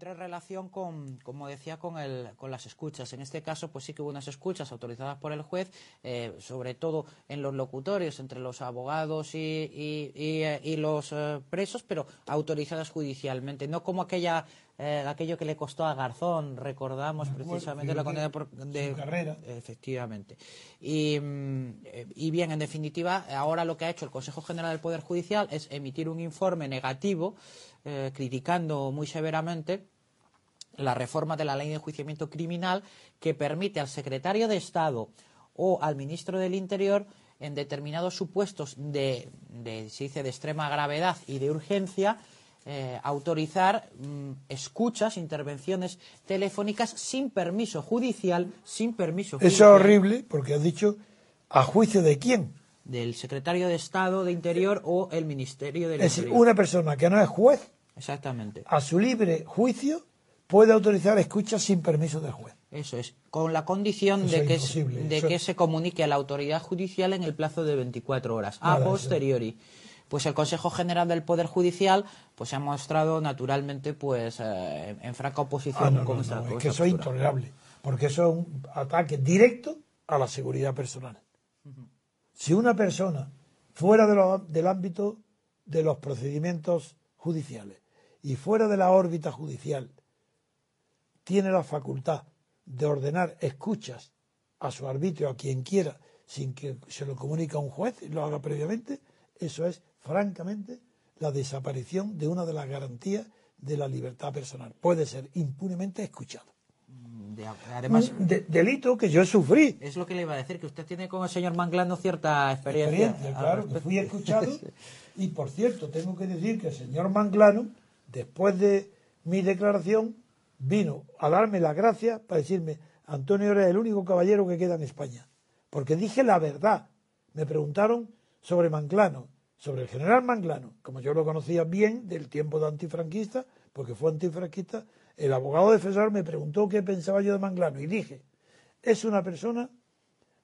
relación con, como decía, con, el, con las escuchas. En este caso, pues sí que hubo unas escuchas autorizadas por el juez, eh, sobre todo en los locutorios, entre los abogados y, y, y, eh, los eh, presos, pero autorizadas judicialmente, no como aquella eh, aquello que le costó a Garzón, recordamos precisamente la condena por, de carrera. Efectivamente. Y, mm, y, bien, en definitiva, ahora lo que ha hecho el Consejo General del Poder Judicial es emitir un informe negativo eh, criticando muy severamente la reforma de la ley de enjuiciamiento criminal que permite al secretario de Estado o al ministro del Interior en determinados supuestos de, de, se dice, de extrema gravedad y de urgencia eh, autorizar mmm, escuchas, intervenciones telefónicas sin permiso judicial, sin permiso judicial. Eso es horrible porque has dicho a juicio de quién. Del secretario de Estado de Interior o el Ministerio del es Interior. Es una persona que no es juez, Exactamente. a su libre juicio, puede autorizar escuchas sin permiso del juez. Eso es, con la condición Eso de, que, es- de que es- se comunique a la autoridad judicial en el plazo de 24 horas, a eso- posteriori. Pues el Consejo General del Poder Judicial pues se ha mostrado naturalmente pues eh, en franca oposición Ah, no, con no, esta no, con es que eso es intolerable, porque eso es un ataque directo a la seguridad personal. Si una persona fuera de lo- del ámbito de los procedimientos judiciales y fuera de la órbita judicial tiene la facultad de ordenar escuchas a su arbitrio, a quien quiera, sin que se lo comunique a un juez y lo haga previamente, eso es, francamente, la desaparición de una de las garantías de la libertad personal. Puede ser impunemente escuchado. De- además, de- delito que yo sufrí. es lo que le iba a decir, que usted tiene con el señor Manglano cierta experiencia. experiencia, al claro, que respecto. fui escuchado. Y por cierto, tengo que decir que el señor Manglano, después de mi declaración, vino a darme las gracias para decirme, Antonio eres el único caballero que queda en España. Porque dije la verdad. Me preguntaron sobre Manglano, sobre el general Manglano, como yo lo conocía bien del tiempo de antifranquista, porque fue antifranquista, el abogado defensor me preguntó qué pensaba yo de Manglano y dije, es una persona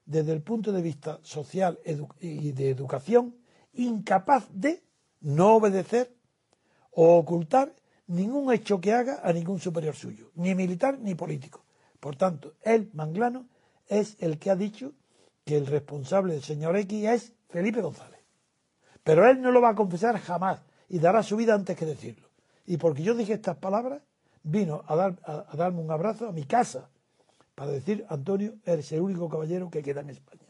desde el punto de vista social y de educación, incapaz de no obedecer o ocultar ningún hecho que haga a ningún superior suyo, ni militar ni político. Por tanto, él, Manglano, es el que ha dicho que el responsable del señor X es Felipe González. Pero él no lo va a confesar jamás y dará su vida antes que decirlo. Y porque yo dije estas palabras, vino a, dar, a- darme un abrazo a mi casa para decir, Antonio, eres el único caballero que queda en España.